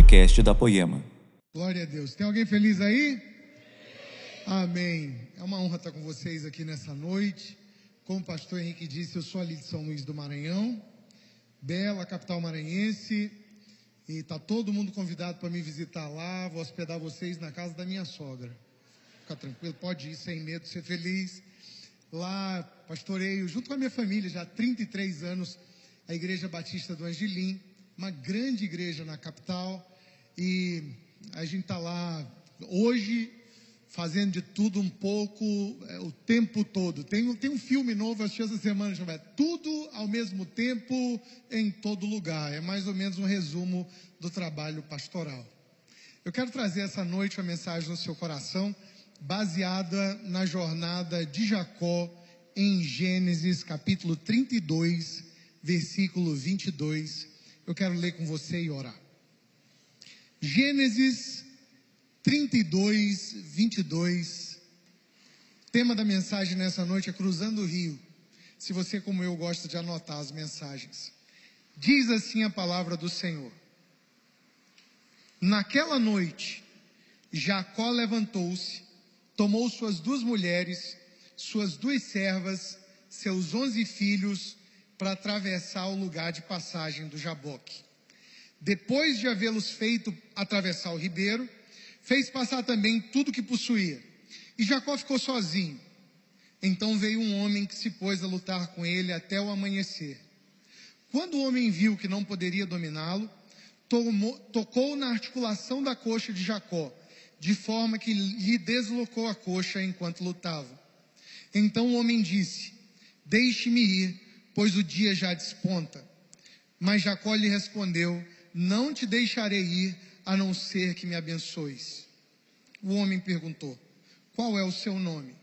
podcast da Poema. Glória a Deus. Tem alguém feliz aí? Amém. É uma honra estar com vocês aqui nessa noite. Como o pastor Henrique disse, eu sou ali de São Luís do Maranhão, bela capital maranhense, e está todo mundo convidado para me visitar lá. Vou hospedar vocês na casa da minha sogra. Fica tranquilo, pode ir sem medo, ser feliz. Lá pastoreio junto com a minha família já há 33 anos a Igreja Batista do Angelim, uma grande igreja na capital. E a gente está lá hoje fazendo de tudo um pouco é, o tempo todo. Tem, tem um filme novo, assisti essa semana, chamado Tudo ao mesmo tempo, em todo lugar. É mais ou menos um resumo do trabalho pastoral. Eu quero trazer essa noite uma mensagem no seu coração, baseada na jornada de Jacó em Gênesis capítulo 32, versículo 22. Eu quero ler com você e orar. Gênesis 32, 22. Tema da mensagem nessa noite é Cruzando o Rio. Se você, como eu, gosta de anotar as mensagens. Diz assim a palavra do Senhor. Naquela noite, Jacó levantou-se, tomou suas duas mulheres, suas duas servas, seus onze filhos, para atravessar o lugar de passagem do Jaboque. Depois de havê-los feito atravessar o ribeiro, fez passar também tudo que possuía. E Jacó ficou sozinho. Então veio um homem que se pôs a lutar com ele até o amanhecer. Quando o homem viu que não poderia dominá-lo, tocou na articulação da coxa de Jacó, de forma que lhe deslocou a coxa enquanto lutava. Então o homem disse: Deixe-me ir, pois o dia já desponta. Mas Jacó lhe respondeu: Não te deixarei ir, a não ser que me abençoes. O homem perguntou: Qual é o seu nome?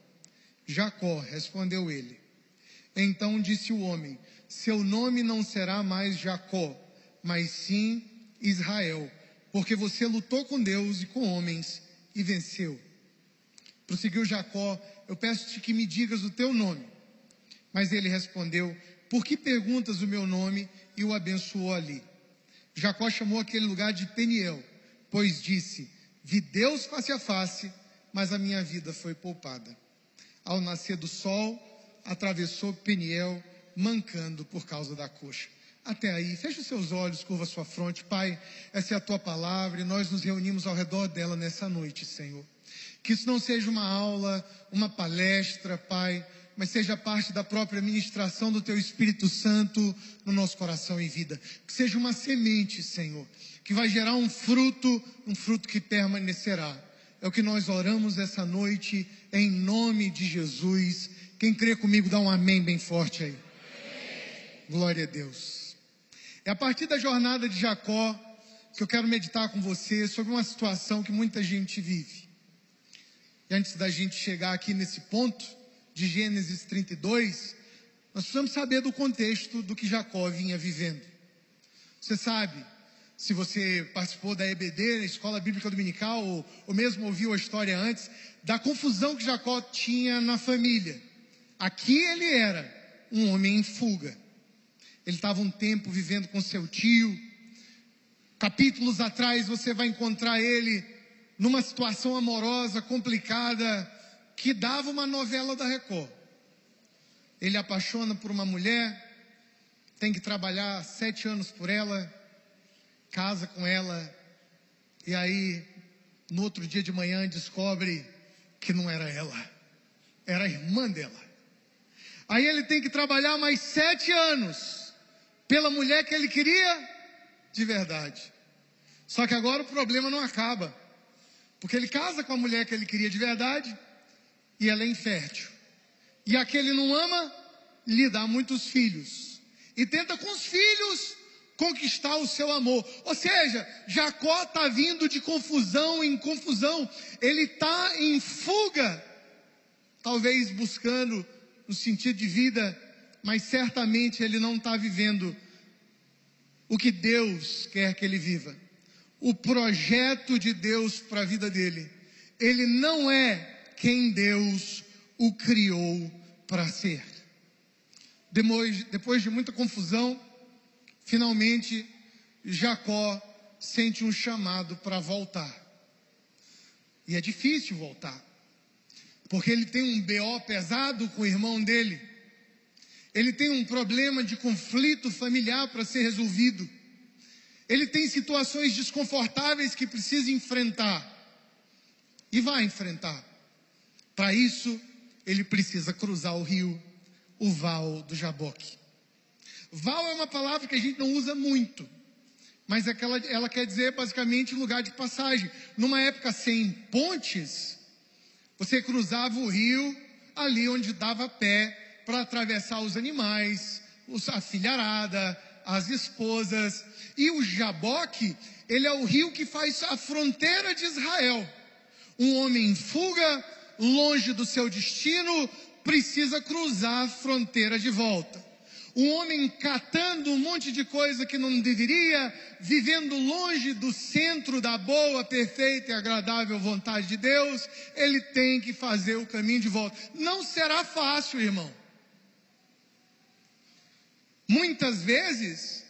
Jacó, respondeu ele. Então disse o homem: Seu nome não será mais Jacó, mas sim Israel, porque você lutou com Deus e com homens e venceu. Prosseguiu Jacó: Eu peço-te que me digas o teu nome. Mas ele respondeu: Por que perguntas o meu nome? E o abençoou ali. Jacó chamou aquele lugar de Peniel, pois disse: Vi Deus face a face, mas a minha vida foi poupada. Ao nascer do sol, atravessou Peniel, mancando por causa da coxa. Até aí, feche os seus olhos, curva sua fronte, Pai. Essa é a tua palavra e nós nos reunimos ao redor dela nessa noite, Senhor. Que isso não seja uma aula, uma palestra, Pai, mas seja parte da própria ministração do Teu Espírito Santo no nosso coração e vida. Que seja uma semente, Senhor, que vai gerar um fruto, um fruto que permanecerá. É o que nós oramos essa noite, em nome de Jesus. Quem crê comigo, dá um amém bem forte aí. Glória a Deus. É a partir da jornada de Jacó que eu quero meditar com você sobre uma situação que muita gente vive. E antes da gente chegar aqui nesse ponto, de Gênesis 32, nós precisamos saber do contexto do que Jacó vinha vivendo. Você sabe, se você participou da EBD, Escola Bíblica Dominical, ou, ou mesmo ouviu a história antes, da confusão que Jacó tinha na família. Aqui ele era um homem em fuga. Ele estava um tempo vivendo com seu tio. Capítulos atrás você vai encontrar ele numa situação amorosa complicada que dava uma novela da Record. Ele apaixona por uma mulher, tem que trabalhar sete anos por ela, casa com ela, e aí, no outro dia de manhã, descobre que não era ela, era a irmã dela. Aí ele tem que trabalhar mais sete anos pela mulher que ele queria de verdade. Só que agora o problema não acaba, porque ele casa com a mulher que ele queria de verdade e ela é infértil. E aquele não ama, lhe dá muitos filhos. E tenta com os filhos conquistar o seu amor. Ou seja, Jacó está vindo de confusão em confusão. Ele está em fuga. Talvez buscando no sentido de vida, mas certamente ele não está vivendo o que Deus quer que ele viva. O projeto de Deus para a vida dele. Ele não é quem Deus o criou para ser. Depois, depois de muita confusão, finalmente Jacó sente um chamado para voltar. E é difícil voltar. Porque ele tem um BO pesado com o irmão dele. Ele tem um problema de conflito familiar para ser resolvido. Ele tem situações desconfortáveis que precisa enfrentar. E vai enfrentar. Para isso, ele precisa cruzar o rio, o Val do Jaboque. Val é uma palavra que a gente não usa muito, mas é ela, ela quer dizer basicamente lugar de passagem. Numa época sem pontes, você cruzava o rio ali onde dava pé para atravessar os animais, a filharada, as esposas. E o Jaboque, ele é o rio que faz a fronteira de Israel. Um homem em fuga, longe do seu destino, precisa cruzar a fronteira de volta. Um homem catando um monte de coisa que não deveria, vivendo longe do centro da boa, perfeita e agradável vontade de Deus, ele tem que fazer o caminho de volta. Não será fácil, irmão. Muitas vezes,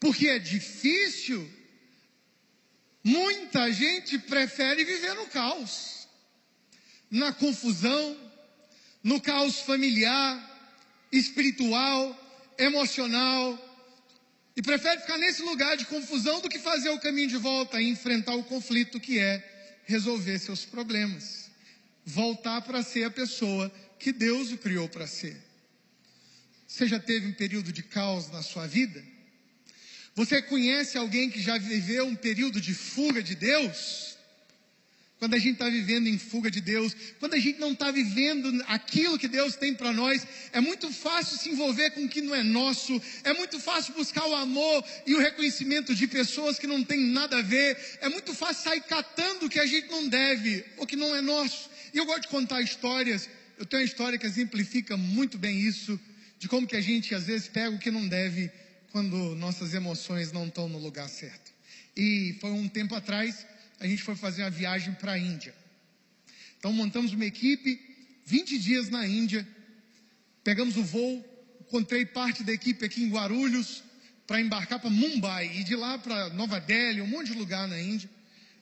porque é difícil, muita gente prefere viver no caos, na confusão, no caos familiar, espiritual, emocional, e prefere ficar nesse lugar de confusão do que fazer o caminho de volta e enfrentar o conflito que é resolver seus problemas. Voltar para ser a pessoa que Deus o criou para ser. Você já teve um período de caos na sua vida? Você conhece alguém que já viveu um período de fuga de Deus? Quando a gente está vivendo em fuga de Deus, quando a gente não está vivendo aquilo que Deus tem para nós, é muito fácil se envolver com o que não é nosso, é muito fácil buscar o amor e o reconhecimento de pessoas que não tem nada a ver, é muito fácil sair catando o que a gente não deve, ou que não é nosso. E eu gosto de contar histórias, eu tenho uma história que exemplifica muito bem isso, de como que a gente às vezes pega o que não deve quando nossas emoções não estão no lugar certo. E foi um tempo atrás, a gente foi fazer uma viagem para a Índia. Então montamos uma equipe, 20 dias na Índia, pegamos o voo, encontrei parte da equipe aqui em Guarulhos para embarcar para Mumbai e de lá para Nova Delhi, um monte de lugar na Índia.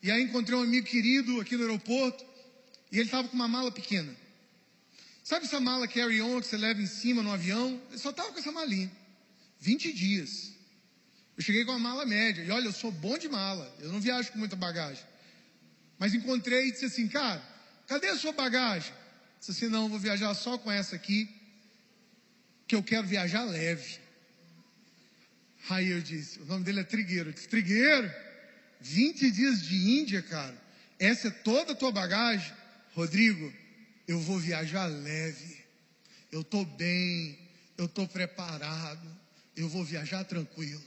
E aí encontrei um amigo querido aqui no aeroporto e ele estava com uma mala pequena. Sabe essa mala carry-on que você leva em cima no avião? Ele só estava com essa malinha. 20 dias. Eu cheguei com a mala média. E olha, eu sou bom de mala. Eu não viajo com muita bagagem. Mas encontrei e disse assim, cara, cadê a sua bagagem? Disse assim, não, vou viajar só com essa aqui, que eu quero viajar leve. Aí eu disse, o nome dele é Trigueiro. Eu disse, Trigueiro, 20 dias de Índia, cara. Essa é toda a tua bagagem? Rodrigo, eu vou viajar leve. Eu estou bem, eu estou preparado, eu vou viajar tranquilo.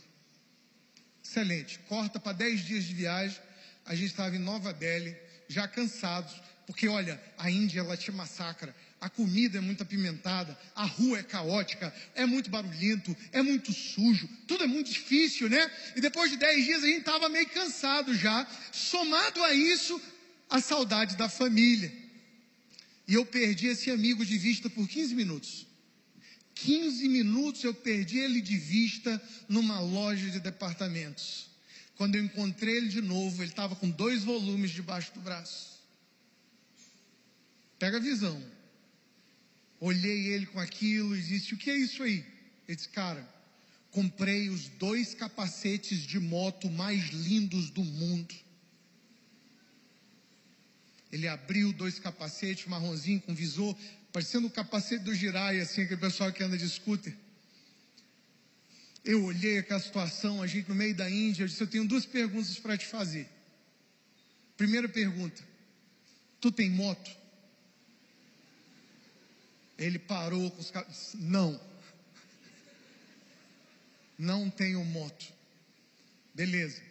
Excelente. Corta para 10 dias de viagem. A gente estava em Nova Delhi, já cansados, porque olha, a Índia ela te massacra. A comida é muito apimentada, a rua é caótica, é muito barulhento, é muito sujo, tudo é muito difícil, né? E depois de 10 dias a gente estava meio cansado já. Somado a isso, a saudade da família. E eu perdi esse amigo de vista por 15 minutos. 15 minutos eu perdi ele de vista numa loja de departamentos. Quando eu encontrei ele de novo, ele estava com dois volumes debaixo do braço. Pega a visão. Olhei ele com aquilo e disse: O que é isso aí? Ele disse: Cara, comprei os dois capacetes de moto mais lindos do mundo. Ele abriu dois capacetes, marronzinho com visor, parecendo o capacete do Girai, assim, aquele pessoal que anda de scooter. Eu olhei aquela situação, a gente no meio da Índia, eu disse, eu tenho duas perguntas para te fazer. Primeira pergunta, tu tem moto? Ele parou com os caras, não. Não tenho moto. Beleza.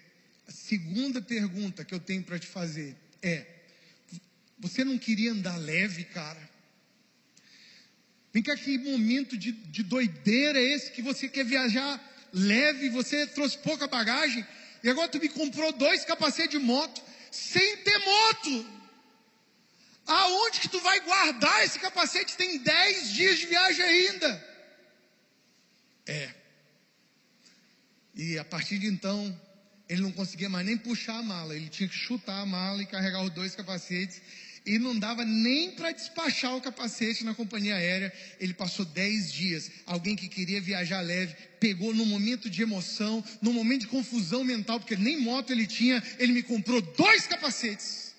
A segunda pergunta que eu tenho para te fazer é, você não queria andar leve, cara? Vem cá, que momento de, de doideira é esse que você quer viajar leve, você trouxe pouca bagagem, e agora tu me comprou dois capacetes de moto, sem ter moto. Aonde que tu vai guardar esse capacete? Tem dez dias de viagem ainda. É. E a partir de então, ele não conseguia mais nem puxar a mala, ele tinha que chutar a mala e carregar os dois capacetes. E não dava nem para despachar o capacete na companhia aérea. Ele passou dez dias. Alguém que queria viajar leve, pegou num momento de emoção, num momento de confusão mental, porque nem moto ele tinha, ele me comprou dois capacetes.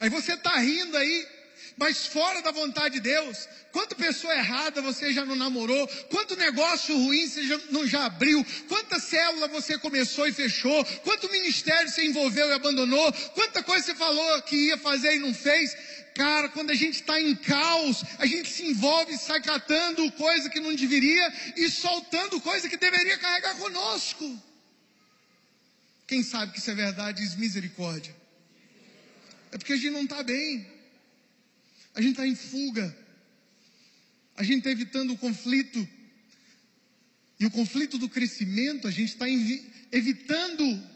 Aí você está rindo aí, mas fora da vontade de Deus. Quanta pessoa errada você já não namorou? Quanto negócio ruim você já, não já abriu? Quanta célula você começou e fechou? Quanto ministério você envolveu e abandonou? Quanta coisa você falou que ia fazer e não fez? Cara, quando a gente está em caos, a gente se envolve e sai catando coisa que não deveria e soltando coisa que deveria carregar conosco. Quem sabe que isso é verdade diz misericórdia. É porque a gente não está bem. A gente está em fuga. A gente está evitando o conflito. E o conflito do crescimento, a gente está evitando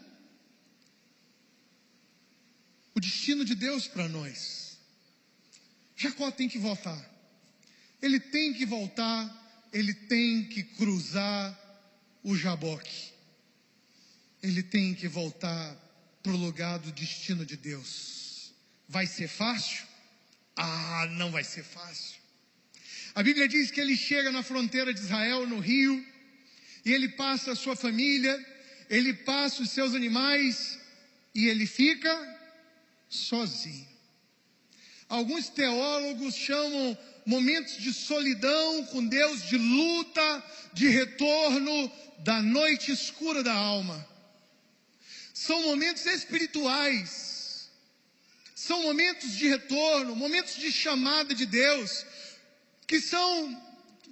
o destino de Deus para nós. Jacó tem que voltar. Ele tem que voltar, ele tem que cruzar o Jaboque. Ele tem que voltar para o lugar do destino de Deus. Vai ser fácil? Ah, não vai ser fácil. A Bíblia diz que ele chega na fronteira de Israel, no rio, e ele passa a sua família, ele passa os seus animais, e ele fica sozinho. Alguns teólogos chamam momentos de solidão com Deus, de luta, de retorno, da noite escura da alma. São momentos espirituais são momentos de retorno, momentos de chamada de Deus, que são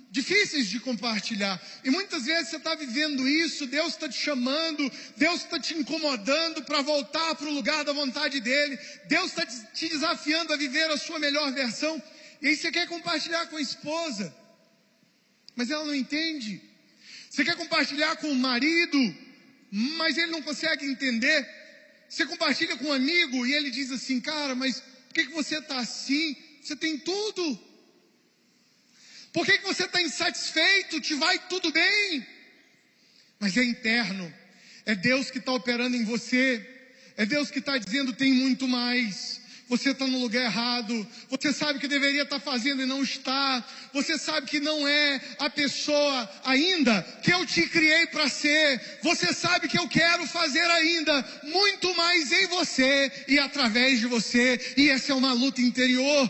difíceis de compartilhar. E muitas vezes você está vivendo isso, Deus está te chamando, Deus está te incomodando para voltar para o lugar da vontade dEle, Deus está te desafiando a viver a sua melhor versão. E aí você quer compartilhar com a esposa, mas ela não entende. Você quer compartilhar com o marido, mas ele não consegue entender. Você compartilha com um amigo e ele diz assim, cara, mas por que, que você está assim? Você tem tudo. Por que, que você está insatisfeito? Te vai tudo bem. Mas é interno. É Deus que está operando em você. É Deus que está dizendo tem muito mais você está no lugar errado, você sabe que deveria estar tá fazendo e não está, você sabe que não é a pessoa ainda que eu te criei para ser, você sabe que eu quero fazer ainda muito mais em você e através de você, e essa é uma luta interior,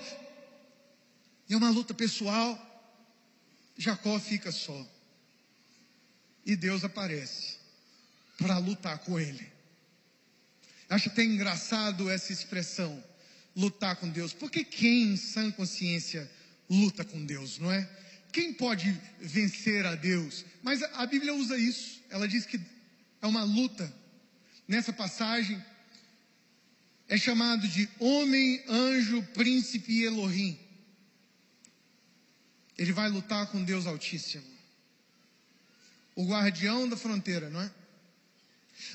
é uma luta pessoal. Jacó fica só, e Deus aparece para lutar com ele. Acho até engraçado essa expressão lutar com Deus? Porque quem em sã consciência luta com Deus, não é? Quem pode vencer a Deus? Mas a Bíblia usa isso. Ela diz que é uma luta. Nessa passagem é chamado de homem, anjo, príncipe e Elohim. Ele vai lutar com Deus Altíssimo. O guardião da fronteira, não é?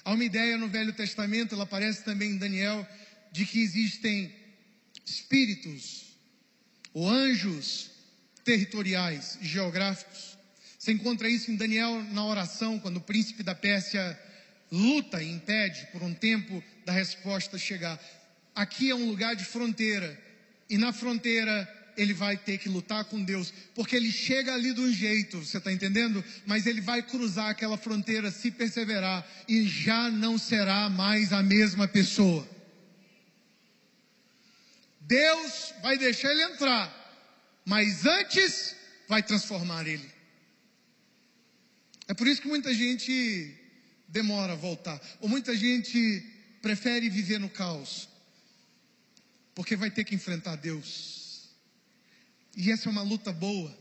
Há uma ideia no Velho Testamento, ela aparece também em Daniel, de que existem espíritos ou anjos territoriais, geográficos. Você encontra isso em Daniel na oração, quando o príncipe da Pérsia luta e impede por um tempo da resposta chegar. Aqui é um lugar de fronteira, e na fronteira ele vai ter que lutar com Deus, porque ele chega ali de um jeito, você está entendendo? Mas ele vai cruzar aquela fronteira se perseverar, e já não será mais a mesma pessoa. Deus vai deixar ele entrar, mas antes vai transformar ele. É por isso que muita gente demora a voltar, ou muita gente prefere viver no caos, porque vai ter que enfrentar Deus. E essa é uma luta boa.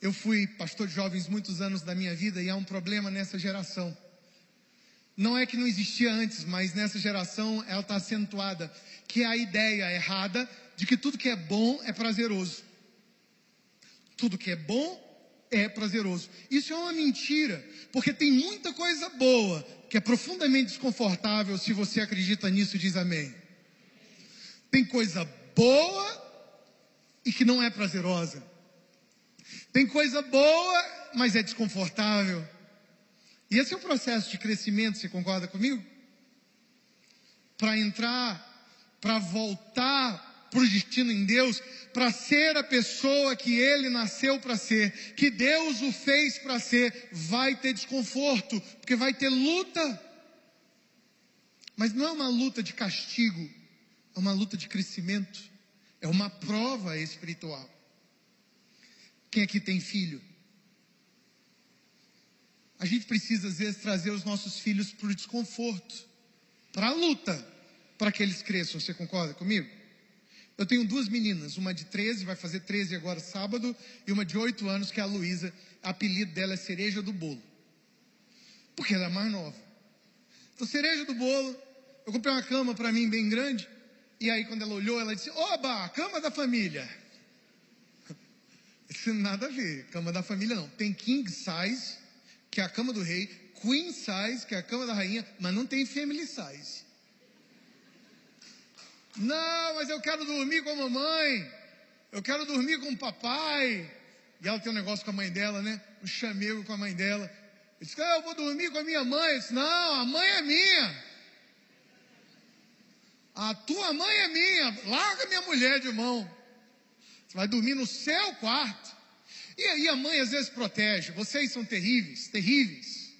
Eu fui pastor de jovens muitos anos da minha vida e há um problema nessa geração. Não é que não existia antes, mas nessa geração ela está acentuada que é a ideia errada de que tudo que é bom é prazeroso. Tudo que é bom é prazeroso. Isso é uma mentira, porque tem muita coisa boa que é profundamente desconfortável se você acredita nisso e diz amém. Tem coisa boa e que não é prazerosa. Tem coisa boa, mas é desconfortável. E esse é o processo de crescimento, você concorda comigo? Para entrar, para voltar para o destino em Deus, para ser a pessoa que ele nasceu para ser, que Deus o fez para ser, vai ter desconforto, porque vai ter luta. Mas não é uma luta de castigo, é uma luta de crescimento, é uma prova espiritual. Quem aqui tem filho? A gente precisa, às vezes, trazer os nossos filhos para o desconforto, para a luta, para que eles cresçam. Você concorda comigo? Eu tenho duas meninas, uma de 13, vai fazer 13 agora sábado, e uma de 8 anos, que é a Luísa. Apelido dela é cereja do bolo. Porque ela é mais nova. Então, cereja do bolo, eu comprei uma cama para mim bem grande, e aí quando ela olhou, ela disse, oba, cama da família. Isso nada a ver, cama da família não. Tem king size, que é a cama do rei, queen size, que é a cama da rainha, mas não tem family size. Não, mas eu quero dormir com a mamãe. Eu quero dormir com o papai. E ela tem um negócio com a mãe dela, né? Um chamego com a mãe dela. Eu disse, ah, eu vou dormir com a minha mãe. Eu disse, não, a mãe é minha. A tua mãe é minha. Larga minha mulher de mão. Você vai dormir no seu quarto. E aí a mãe às vezes protege. Vocês são terríveis, terríveis.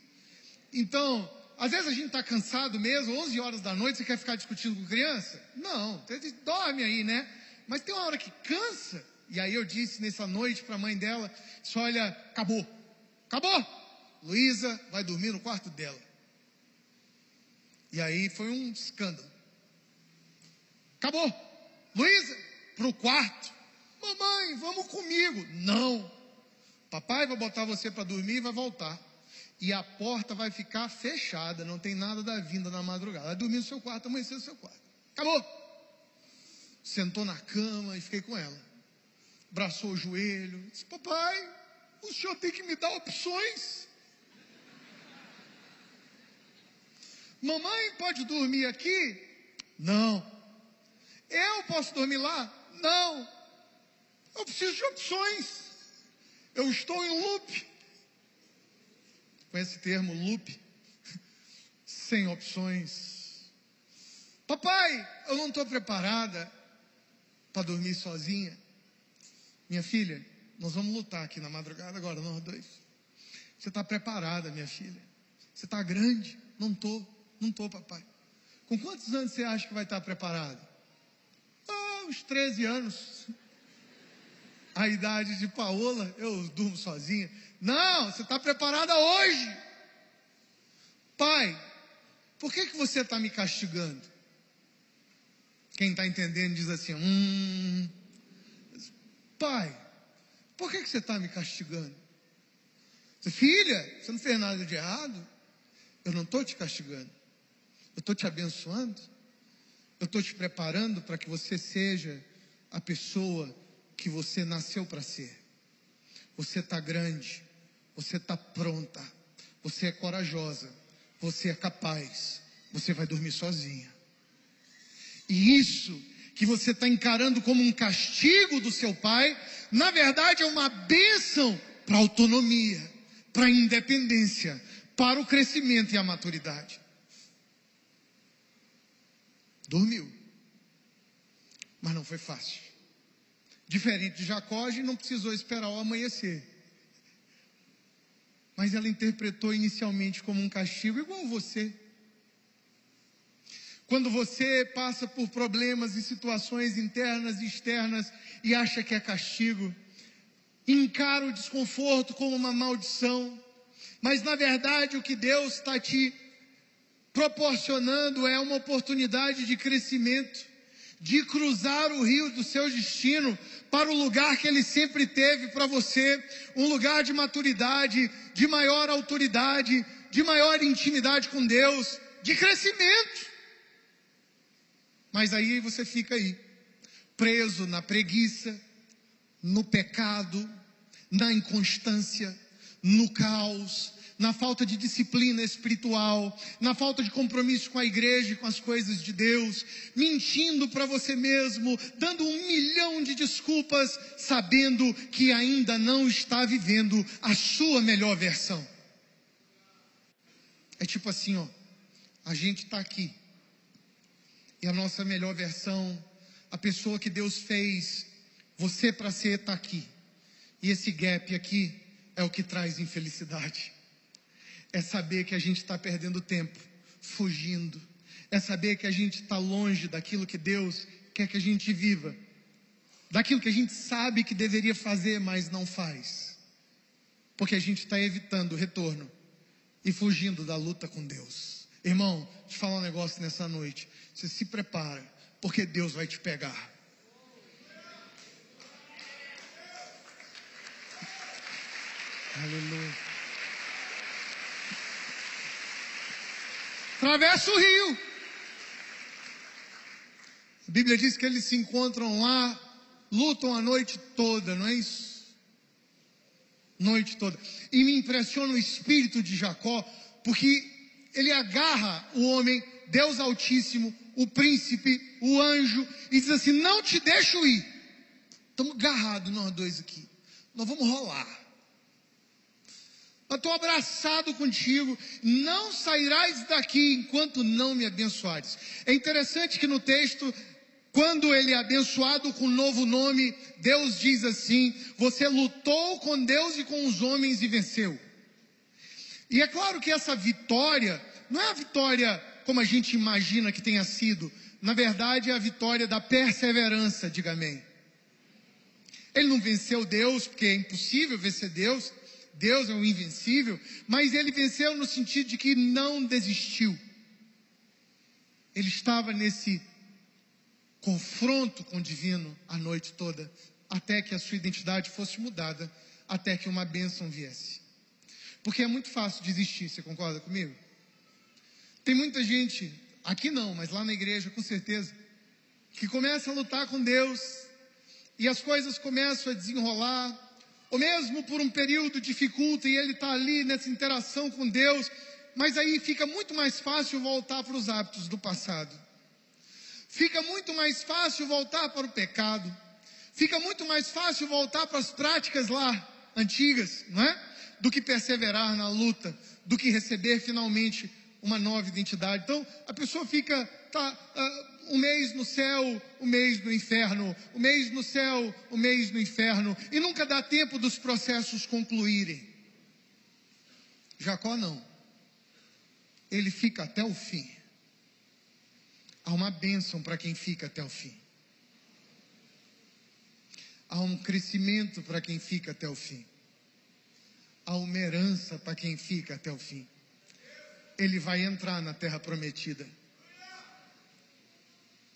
Então, às vezes a gente está cansado mesmo, 11 horas da noite, você quer ficar discutindo com criança? Não, você dorme aí, né? Mas tem uma hora que cansa. E aí eu disse nessa noite para a mãe dela: só olha, acabou, acabou. Luísa vai dormir no quarto dela. E aí foi um escândalo. Acabou. Luísa, para o quarto. Mamãe, vamos comigo. Não. Papai vai botar você para dormir e vai voltar e a porta vai ficar fechada, não tem nada da vinda na madrugada. Vai dormir no seu quarto, amanhecer no seu quarto. Acabou. Sentou na cama e fiquei com ela. Abraçou o joelho. Disse, papai, o senhor tem que me dar opções. Mamãe pode dormir aqui? Não. Eu posso dormir lá? Não. Eu preciso de opções. Eu estou em loop com esse termo loop, sem opções. Papai, eu não estou preparada para dormir sozinha. Minha filha, nós vamos lutar aqui na madrugada agora, nós dois. Você está preparada, minha filha? Você está grande? Não estou, não estou, papai. Com quantos anos você acha que vai estar preparado? Ah, uns 13 anos. A idade de Paola, eu durmo sozinha. Não, você está preparada hoje. Pai, por que, que você está me castigando? Quem está entendendo diz assim: hum, Pai, por que, que você está me castigando? Filha, você não fez nada de errado. Eu não estou te castigando. Eu estou te abençoando. Eu estou te preparando para que você seja a pessoa que você nasceu para ser. Você está grande. Você está pronta, você é corajosa, você é capaz, você vai dormir sozinha. E isso que você está encarando como um castigo do seu pai, na verdade é uma bênção para a autonomia, para a independência, para o crescimento e a maturidade. Dormiu, mas não foi fácil. Diferente de Jacó, a não precisou esperar o amanhecer. Mas ela interpretou inicialmente como um castigo, igual você. Quando você passa por problemas e situações internas e externas e acha que é castigo, encara o desconforto como uma maldição, mas na verdade o que Deus está te proporcionando é uma oportunidade de crescimento, de cruzar o rio do seu destino para o lugar que Ele sempre teve para você, um lugar de maturidade, de maior autoridade, de maior intimidade com Deus, de crescimento. Mas aí você fica aí, preso na preguiça, no pecado, na inconstância, no caos, na falta de disciplina espiritual, na falta de compromisso com a igreja e com as coisas de Deus, mentindo para você mesmo, dando um milhão de desculpas, sabendo que ainda não está vivendo a sua melhor versão. É tipo assim, ó. A gente está aqui. E a nossa melhor versão, a pessoa que Deus fez você para ser, está aqui. E esse gap aqui é o que traz infelicidade. É saber que a gente está perdendo tempo, fugindo. É saber que a gente está longe daquilo que Deus quer que a gente viva. Daquilo que a gente sabe que deveria fazer, mas não faz. Porque a gente está evitando o retorno e fugindo da luta com Deus. Irmão, te falar um negócio nessa noite. Você se prepara, porque Deus vai te pegar. Aleluia. Atravessa o rio. A Bíblia diz que eles se encontram lá, lutam a noite toda, não é isso? Noite toda. E me impressiona o espírito de Jacó, porque ele agarra o homem, Deus Altíssimo, o príncipe, o anjo, e diz assim: Não te deixo ir. Estamos agarrados nós dois aqui. Nós vamos rolar. Eu estou abraçado contigo, não sairás daqui enquanto não me abençoares. É interessante que no texto, quando ele é abençoado com um novo nome, Deus diz assim: Você lutou com Deus e com os homens e venceu. E é claro que essa vitória, não é a vitória como a gente imagina que tenha sido, na verdade é a vitória da perseverança, diga amém. Ele não venceu Deus, porque é impossível vencer Deus. Deus é o invencível, mas ele venceu no sentido de que não desistiu. Ele estava nesse confronto com o divino a noite toda, até que a sua identidade fosse mudada, até que uma bênção viesse. Porque é muito fácil desistir, você concorda comigo? Tem muita gente, aqui não, mas lá na igreja com certeza, que começa a lutar com Deus e as coisas começam a desenrolar, ou mesmo por um período dificulta e ele está ali nessa interação com Deus, mas aí fica muito mais fácil voltar para os hábitos do passado. Fica muito mais fácil voltar para o pecado. Fica muito mais fácil voltar para as práticas lá antigas, não é? Do que perseverar na luta, do que receber finalmente uma nova identidade. Então, a pessoa fica, tá, uh, um mês no céu, um mês no inferno, um mês no céu, um mês no inferno, e nunca dá tempo dos processos concluírem. Jacó não. Ele fica até o fim. Há uma bênção para quem fica até o fim. Há um crescimento para quem fica até o fim. Há uma herança para quem fica até o fim. Ele vai entrar na terra prometida.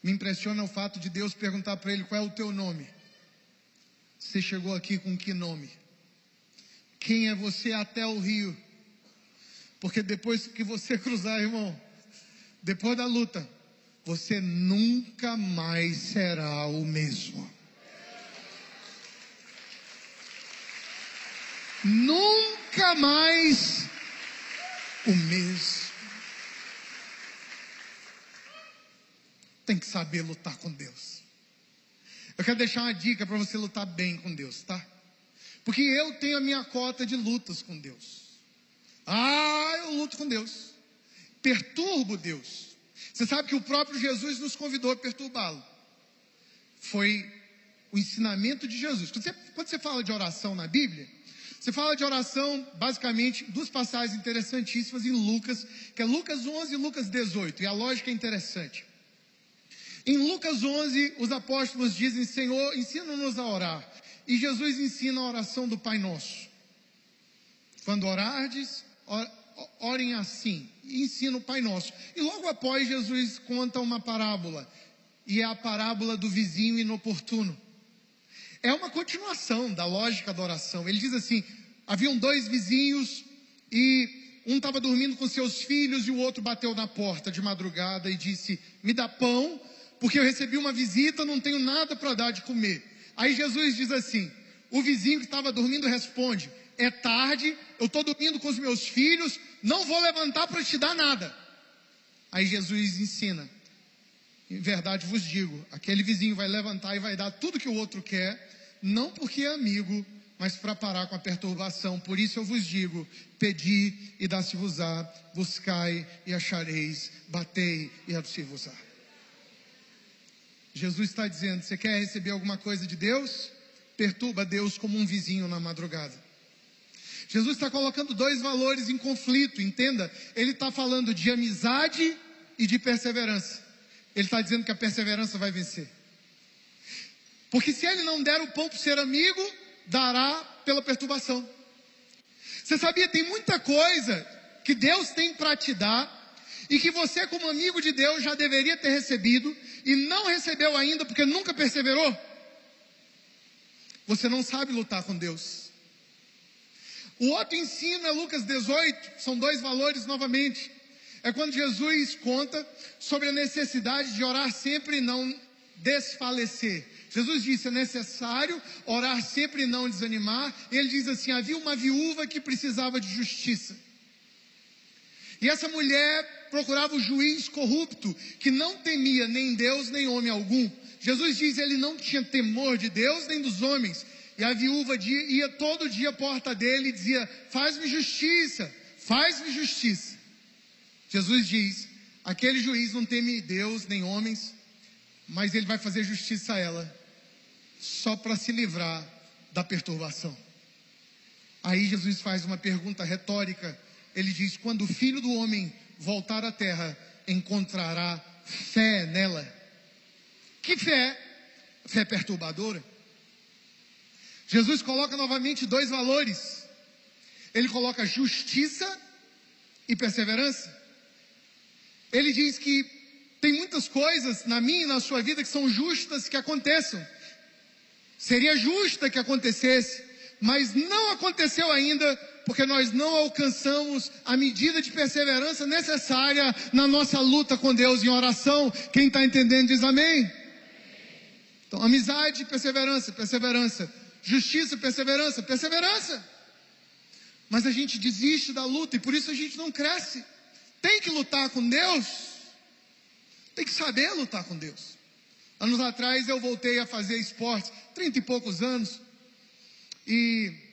Me impressiona o fato de Deus perguntar para ele qual é o teu nome. Você chegou aqui com que nome? Quem é você até o rio? Porque depois que você cruzar, irmão, depois da luta, você nunca mais será o mesmo. Nunca mais o mesmo. Tem que saber lutar com Deus. Eu quero deixar uma dica para você lutar bem com Deus, tá? Porque eu tenho a minha cota de lutas com Deus. Ah, eu luto com Deus. Perturbo Deus. Você sabe que o próprio Jesus nos convidou a perturbá-lo. Foi o ensinamento de Jesus. Quando você, quando você fala de oração na Bíblia, você fala de oração, basicamente, duas passagens interessantíssimas em Lucas, que é Lucas 11 e Lucas 18. E a lógica é interessante. Em Lucas 11, os apóstolos dizem: Senhor, ensina-nos a orar. E Jesus ensina a oração do Pai Nosso. Quando orardes, orem assim. E ensina o Pai Nosso. E logo após, Jesus conta uma parábola. E é a parábola do vizinho inoportuno. É uma continuação da lógica da oração. Ele diz assim: haviam dois vizinhos e um estava dormindo com seus filhos e o outro bateu na porta de madrugada e disse: Me dá pão porque eu recebi uma visita, não tenho nada para dar de comer. Aí Jesus diz assim: o vizinho que estava dormindo responde: é tarde, eu estou dormindo com os meus filhos, não vou levantar para te dar nada. Aí Jesus ensina: em verdade vos digo, aquele vizinho vai levantar e vai dar tudo que o outro quer, não porque é amigo, mas para parar com a perturbação. Por isso eu vos digo: pedi e dá-se-vos-á, buscai e achareis, batei e abrir-vos-á. Jesus está dizendo: você quer receber alguma coisa de Deus? Perturba Deus como um vizinho na madrugada. Jesus está colocando dois valores em conflito, entenda. Ele está falando de amizade e de perseverança. Ele está dizendo que a perseverança vai vencer. Porque se ele não der o pão para ser amigo, dará pela perturbação. Você sabia, tem muita coisa que Deus tem para te dar e que você, como amigo de Deus, já deveria ter recebido e não recebeu ainda porque nunca perseverou. Você não sabe lutar com Deus. O outro ensino é Lucas 18, são dois valores novamente. É quando Jesus conta sobre a necessidade de orar sempre e não desfalecer. Jesus disse: é necessário orar sempre e não desanimar. Ele diz assim: havia uma viúva que precisava de justiça. E essa mulher procurava o juiz corrupto, que não temia nem Deus nem homem algum. Jesus diz: ele não tinha temor de Deus nem dos homens. E a viúva ia todo dia à porta dele e dizia: Faz-me justiça, faz-me justiça. Jesus diz: Aquele juiz não teme Deus nem homens, mas ele vai fazer justiça a ela só para se livrar da perturbação. Aí Jesus faz uma pergunta retórica. Ele diz: Quando o filho do homem voltar à terra, encontrará fé nela. Que fé? Fé perturbadora. Jesus coloca novamente dois valores. Ele coloca justiça e perseverança. Ele diz que tem muitas coisas na minha e na sua vida que são justas que aconteçam. Seria justa que acontecesse, mas não aconteceu ainda, porque nós não alcançamos a medida de perseverança necessária na nossa luta com Deus em oração. Quem está entendendo diz amém. Então, amizade, perseverança, perseverança. Justiça, perseverança, perseverança. Mas a gente desiste da luta e por isso a gente não cresce. Tem que lutar com Deus. Tem que saber lutar com Deus. Anos atrás eu voltei a fazer esporte, trinta e poucos anos, e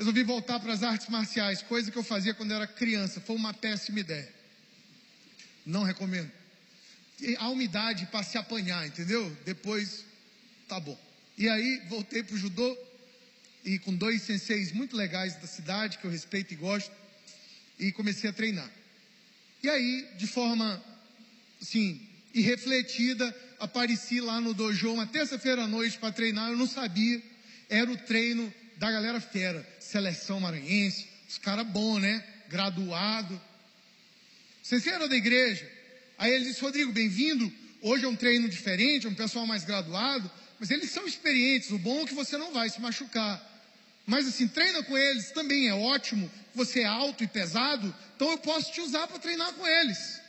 resolvi voltar para as artes marciais, coisa que eu fazia quando eu era criança. Foi uma péssima ideia. Não recomendo. E a umidade para se apanhar, entendeu? Depois, tá bom. E aí voltei para o judô e com dois senseis muito legais da cidade que eu respeito e gosto e comecei a treinar. E aí, de forma assim, irrefletida, apareci lá no dojo uma terça-feira à noite para treinar, eu não sabia, era o treino da galera fera, seleção maranhense, os caras bons, né? Graduado. Eram da igreja? Aí ele disse, Rodrigo, bem-vindo. Hoje é um treino diferente, é um pessoal mais graduado, mas eles são experientes. O bom é que você não vai se machucar. Mas assim, treina com eles também é ótimo. Você é alto e pesado, então eu posso te usar para treinar com eles.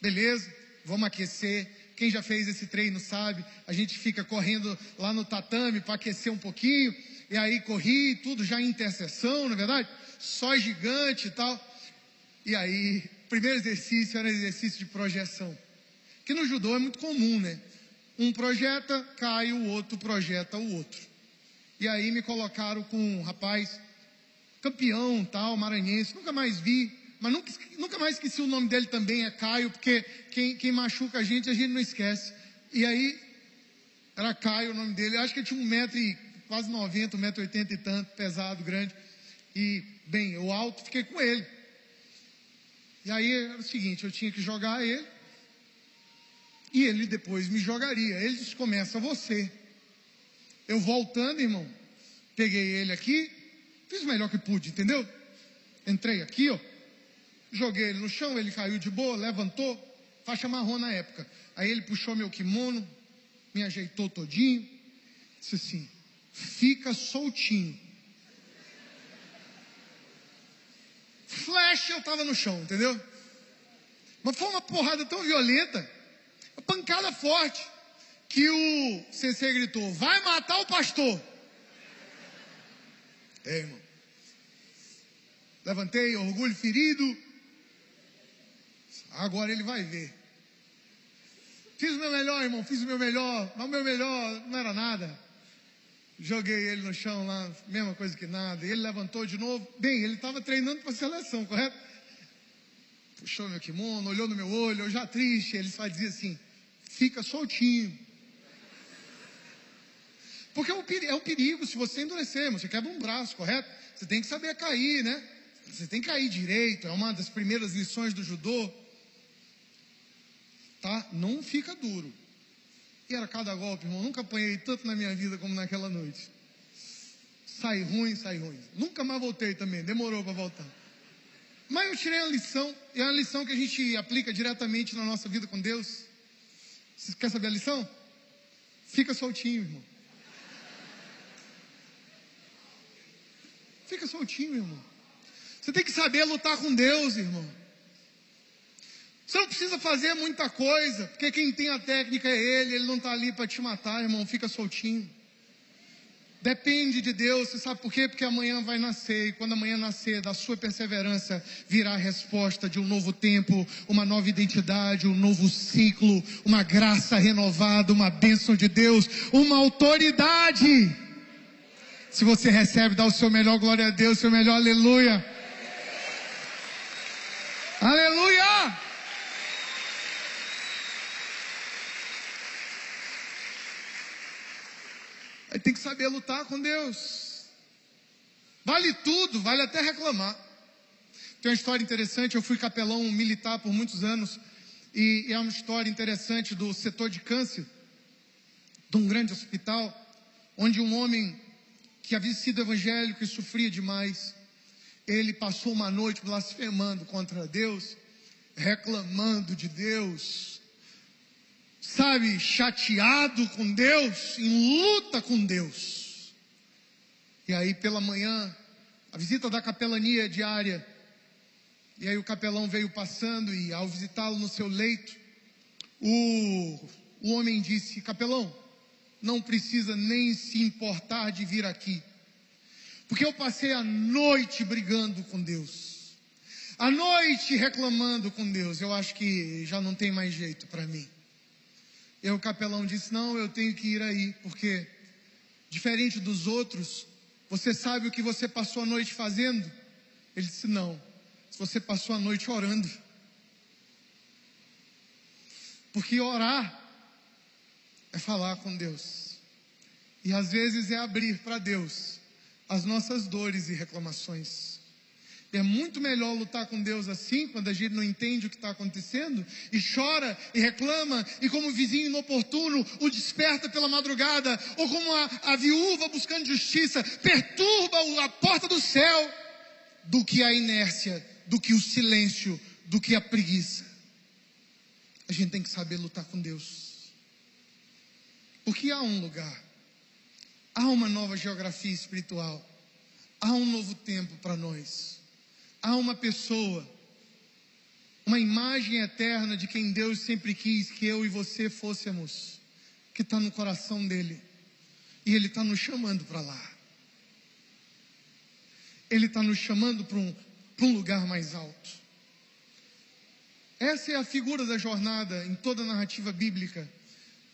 Beleza? Vamos aquecer. Quem já fez esse treino sabe, a gente fica correndo lá no tatame para aquecer um pouquinho, e aí corri, tudo já em interseção, não é verdade? Só gigante e tal. E aí, primeiro exercício era exercício de projeção. Que no judô é muito comum, né? Um projeta, cai, o outro projeta o outro. E aí me colocaram com um rapaz, campeão tal, maranhense, nunca mais vi, mas nunca, nunca mais esqueci o nome dele também, é Caio, porque quem, quem machuca a gente, a gente não esquece. E aí, era Caio o nome dele, acho que ele tinha um metro e quase 90, um metro e oitenta e tanto, pesado, grande. E, bem, eu alto, fiquei com ele. E aí era o seguinte, eu tinha que jogar ele, e ele depois me jogaria. Ele disse, começa você. Eu voltando, irmão, peguei ele aqui, fiz o melhor que pude, entendeu? Entrei aqui, ó, Joguei ele no chão, ele caiu de boa, levantou, faixa marrom na época. Aí ele puxou meu kimono, me ajeitou todinho, disse assim: fica soltinho. Flash, eu estava no chão, entendeu? Mas foi uma porrada tão violenta, uma pancada forte, que o CC gritou: vai matar o pastor. É, irmão. Levantei, orgulho ferido, Agora ele vai ver. Fiz o meu melhor, irmão, fiz o meu melhor, mas o meu melhor não era nada. Joguei ele no chão lá, mesma coisa que nada. Ele levantou de novo. Bem, ele estava treinando para a seleção, correto? Puxou meu kimono, olhou no meu olho, eu já triste. Ele só dizia assim: fica soltinho. Porque é um, perigo, é um perigo se você endurecer, você quebra um braço, correto? Você tem que saber cair, né? Você tem que cair direito, é uma das primeiras lições do judô. Tá? Não fica duro. Era cada golpe, irmão. Nunca apanhei tanto na minha vida como naquela noite. Sai ruim, sai ruim. Nunca mais voltei também, demorou para voltar. Mas eu tirei a lição, e é uma lição que a gente aplica diretamente na nossa vida com Deus. Você quer saber a lição? Fica soltinho, irmão. Fica soltinho, irmão. Você tem que saber lutar com Deus, irmão. Você não precisa fazer muita coisa, porque quem tem a técnica é Ele, Ele não está ali para te matar, irmão. Fica soltinho. Depende de Deus, você sabe por quê? Porque amanhã vai nascer, e quando amanhã nascer, da sua perseverança virá a resposta de um novo tempo, uma nova identidade, um novo ciclo, uma graça renovada, uma bênção de Deus, uma autoridade. Se você recebe, dá o seu melhor glória a Deus, seu melhor aleluia. Tem que saber lutar com Deus. Vale tudo, vale até reclamar. Tem uma história interessante, eu fui capelão militar por muitos anos, e é uma história interessante do setor de câncer, de um grande hospital, onde um homem que havia sido evangélico e sofria demais, ele passou uma noite blasfemando contra Deus, reclamando de Deus, sabe, chateado com Deus, em luta com Deus. E aí pela manhã, a visita da capelania diária, e aí o capelão veio passando e ao visitá-lo no seu leito, o, o homem disse, capelão, não precisa nem se importar de vir aqui. Porque eu passei a noite brigando com Deus. A noite reclamando com Deus. Eu acho que já não tem mais jeito para mim. E o capelão disse: Não, eu tenho que ir aí, porque, diferente dos outros, você sabe o que você passou a noite fazendo? Ele disse: Não, você passou a noite orando. Porque orar é falar com Deus. E às vezes é abrir para Deus as nossas dores e reclamações. É muito melhor lutar com Deus assim, quando a gente não entende o que está acontecendo, e chora e reclama, e como vizinho inoportuno o desperta pela madrugada, ou como a, a viúva buscando justiça, perturba a porta do céu, do que a inércia, do que o silêncio, do que a preguiça. A gente tem que saber lutar com Deus. Porque há um lugar Há uma nova geografia espiritual. Há um novo tempo para nós. Há uma pessoa, uma imagem eterna de quem Deus sempre quis que eu e você fôssemos, que está no coração dele. E Ele está nos chamando para lá. Ele está nos chamando para um, um lugar mais alto. Essa é a figura da jornada em toda a narrativa bíblica,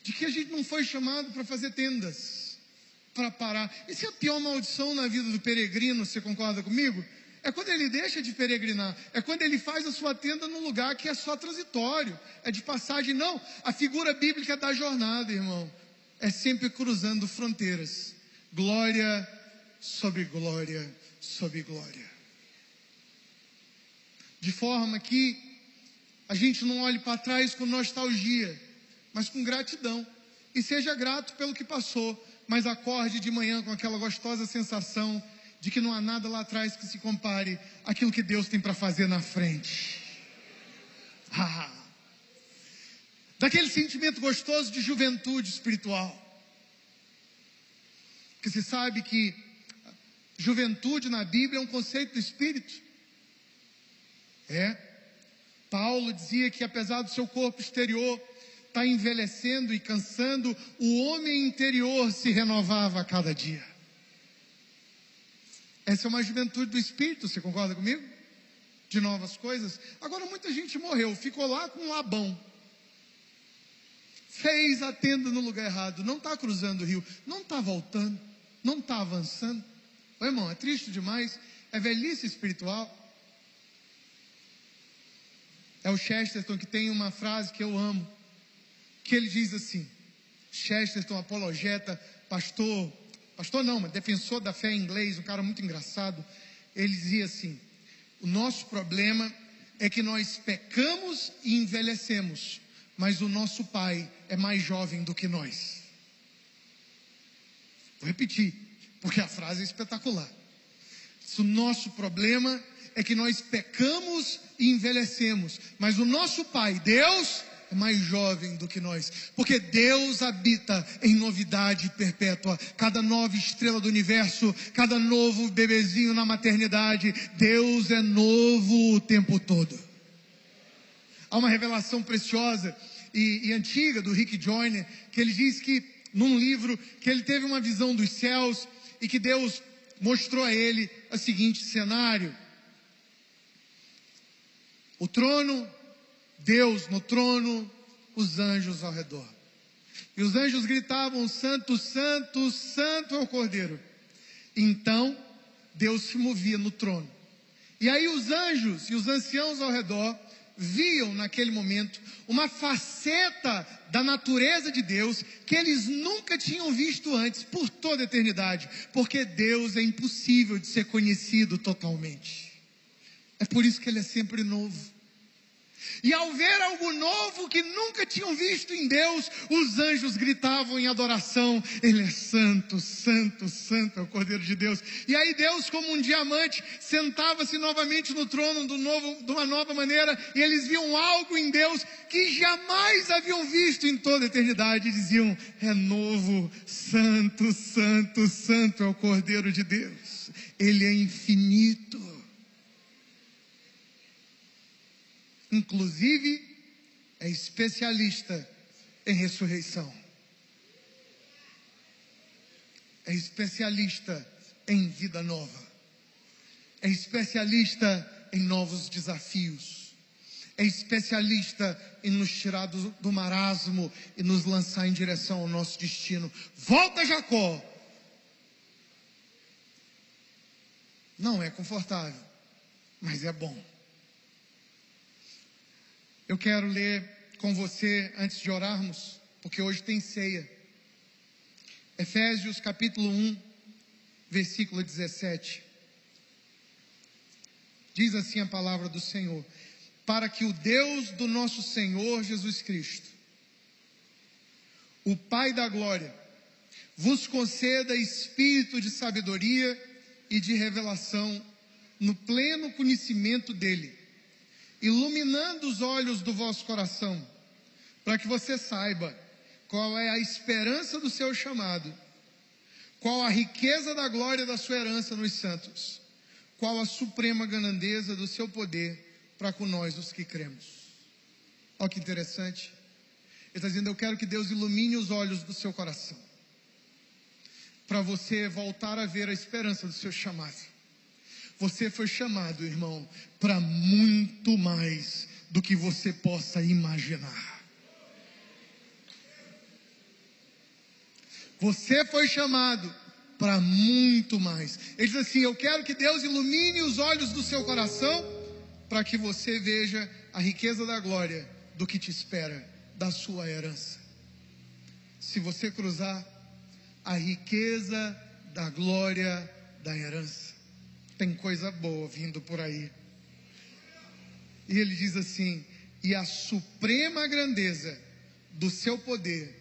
de que a gente não foi chamado para fazer tendas para parar. Isso é a pior maldição na vida do peregrino, você concorda comigo? É quando ele deixa de peregrinar, é quando ele faz a sua tenda num lugar que é só transitório, é de passagem. Não, a figura bíblica da jornada, irmão, é sempre cruzando fronteiras. Glória sobre glória sobre glória. De forma que a gente não olhe para trás com nostalgia, mas com gratidão. E seja grato pelo que passou, mas acorde de manhã com aquela gostosa sensação de que não há nada lá atrás que se compare àquilo que Deus tem para fazer na frente. Ah, daquele sentimento gostoso de juventude espiritual. Que se sabe que juventude na Bíblia é um conceito do espírito. É. Paulo dizia que apesar do seu corpo exterior está envelhecendo e cansando, o homem interior se renovava a cada dia. Essa é uma juventude do espírito, você concorda comigo? De novas coisas. Agora muita gente morreu, ficou lá com labão. Fez a tenda no lugar errado, não está cruzando o rio, não está voltando, não está avançando. Ô, irmão, é triste demais, é velhice espiritual. É o Chesterton que tem uma frase que eu amo, que ele diz assim: Chesterton, apologeta, pastor, pastor não, mas defensor da fé em inglês, um cara muito engraçado, ele dizia assim: o nosso problema é que nós pecamos e envelhecemos, mas o nosso pai é mais jovem do que nós. Vou repetir, porque a frase é espetacular. O nosso problema é que nós pecamos e envelhecemos, mas o nosso pai, Deus, é mais jovem do que nós, porque Deus habita em novidade perpétua. Cada nova estrela do universo, cada novo bebezinho na maternidade, Deus é novo o tempo todo. Há uma revelação preciosa e, e antiga do Rick Joyner, que ele diz que, num livro, que ele teve uma visão dos céus e que Deus mostrou a ele o seguinte cenário. O trono Deus no trono, os anjos ao redor. E os anjos gritavam: Santo, Santo, Santo é o Cordeiro. Então, Deus se movia no trono. E aí os anjos e os anciãos ao redor viam naquele momento uma faceta da natureza de Deus que eles nunca tinham visto antes por toda a eternidade, porque Deus é impossível de ser conhecido totalmente. É por isso que ele é sempre novo. E ao ver algo novo que nunca tinham visto em Deus, os anjos gritavam em adoração: Ele é santo, santo, santo é o Cordeiro de Deus. E aí Deus, como um diamante, sentava-se novamente no trono do novo, de uma nova maneira, e eles viam algo em Deus que jamais haviam visto em toda a eternidade. E diziam: É novo, santo, santo, santo é o Cordeiro de Deus. Ele é infinito. Inclusive é especialista em ressurreição. É especialista em vida nova. É especialista em novos desafios. É especialista em nos tirar do, do marasmo e nos lançar em direção ao nosso destino. Volta, Jacó! Não é confortável, mas é bom. Eu quero ler com você antes de orarmos, porque hoje tem ceia. Efésios capítulo 1, versículo 17. Diz assim a palavra do Senhor: Para que o Deus do nosso Senhor Jesus Cristo, o Pai da glória, vos conceda espírito de sabedoria e de revelação no pleno conhecimento dele iluminando os olhos do vosso coração, para que você saiba qual é a esperança do seu chamado, qual a riqueza da glória da sua herança nos santos, qual a suprema grandeza do seu poder para com nós os que cremos. Olha que interessante. Ele está dizendo: Eu quero que Deus ilumine os olhos do seu coração, para você voltar a ver a esperança do seu chamado. Você foi chamado, irmão, para muito mais do que você possa imaginar. Você foi chamado para muito mais. Ele diz assim: Eu quero que Deus ilumine os olhos do seu coração para que você veja a riqueza da glória do que te espera, da sua herança. Se você cruzar a riqueza da glória da herança. Tem coisa boa vindo por aí. E ele diz assim: e a suprema grandeza do seu poder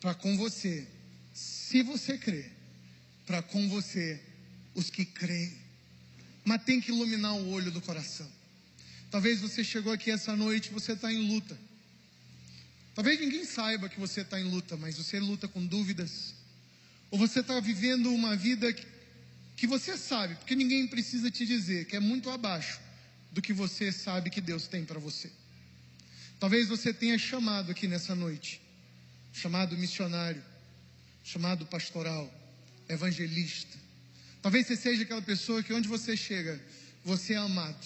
para com você, se você crê, para com você, os que creem. Mas tem que iluminar o olho do coração. Talvez você chegou aqui essa noite, você está em luta. Talvez ninguém saiba que você está em luta, mas você luta com dúvidas. Ou você está vivendo uma vida que que você sabe, porque ninguém precisa te dizer, que é muito abaixo do que você sabe que Deus tem para você. Talvez você tenha chamado aqui nessa noite, chamado missionário, chamado pastoral, evangelista. Talvez você seja aquela pessoa que onde você chega, você é amado.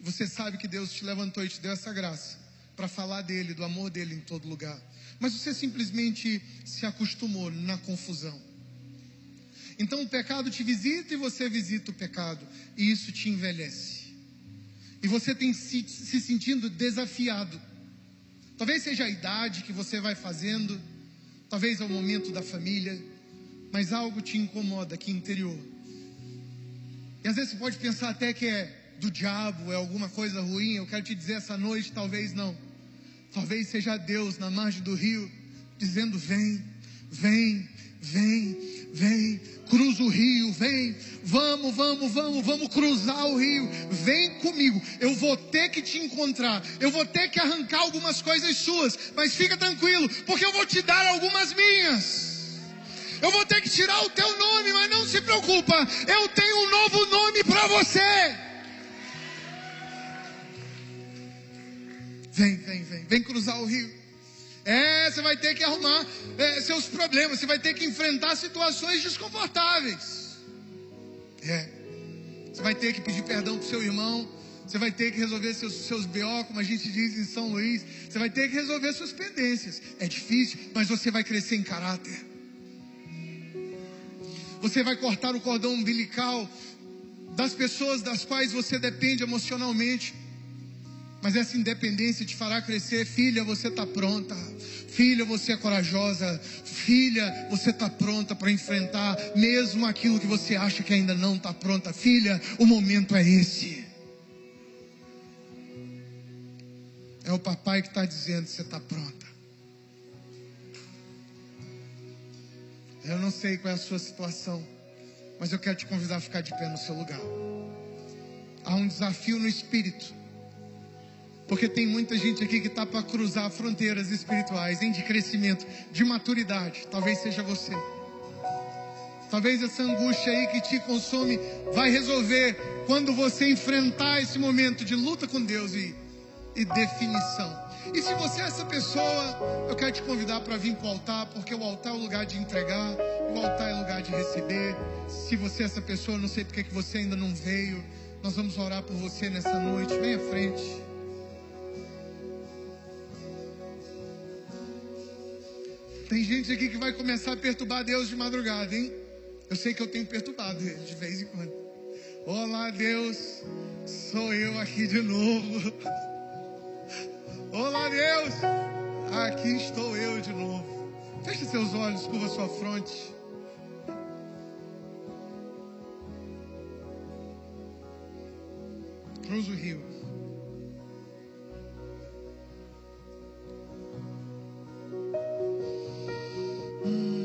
Você sabe que Deus te levantou e te deu essa graça para falar dele, do amor dele em todo lugar. Mas você simplesmente se acostumou na confusão. Então o pecado te visita e você visita o pecado, e isso te envelhece. E você tem se, se sentindo desafiado. Talvez seja a idade que você vai fazendo, talvez é o momento da família, mas algo te incomoda aqui interior. E às vezes você pode pensar até que é do diabo, é alguma coisa ruim. Eu quero te dizer essa noite, talvez não. Talvez seja Deus na margem do rio, dizendo: Vem, vem, vem, vem, cruza o rio, vem, vamos, vamos, vamos, vamos cruzar o rio, vem comigo. Eu vou ter que te encontrar, eu vou ter que arrancar algumas coisas suas, mas fica tranquilo, porque eu vou te dar algumas minhas. Eu vou ter que tirar o teu nome, mas não se preocupa, eu tenho um novo nome para você. Vem, vem, vem, vem cruzar o rio. É, você vai ter que arrumar é, seus problemas, você vai ter que enfrentar situações desconfortáveis. É, você vai ter que pedir perdão para seu irmão, você vai ter que resolver seus, seus BO, como a gente diz em São Luís, você vai ter que resolver suas pendências. É difícil, mas você vai crescer em caráter. Você vai cortar o cordão umbilical das pessoas das quais você depende emocionalmente. Mas essa independência te fará crescer. Filha, você está pronta. Filha, você é corajosa. Filha, você está pronta para enfrentar mesmo aquilo que você acha que ainda não está pronta. Filha, o momento é esse. É o papai que está dizendo: que você está pronta. Eu não sei qual é a sua situação, mas eu quero te convidar a ficar de pé no seu lugar. Há um desafio no espírito porque tem muita gente aqui que está para cruzar fronteiras espirituais, hein, de crescimento, de maturidade. Talvez seja você. Talvez essa angústia aí que te consome vai resolver quando você enfrentar esse momento de luta com Deus e, e definição. E se você é essa pessoa, eu quero te convidar para vir para o altar, porque o altar é o lugar de entregar, o altar é o lugar de receber. Se você é essa pessoa, não sei porque que você ainda não veio, nós vamos orar por você nessa noite. Vem à frente. Tem gente aqui que vai começar a perturbar Deus de madrugada, hein? Eu sei que eu tenho perturbado de vez em quando. Olá, Deus, sou eu aqui de novo. Olá, Deus, aqui estou eu de novo. Feche seus olhos, curva sua fronte. Cruza o rio. Para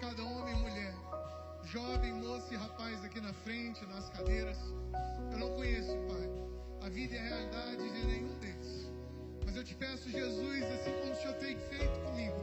cada homem e mulher, jovem, moço e rapaz aqui na frente, nas cadeiras. Eu não conheço, Pai, a vida e a realidade de nenhum deles. Mas eu te peço, Jesus, assim como o Senhor tem feito comigo,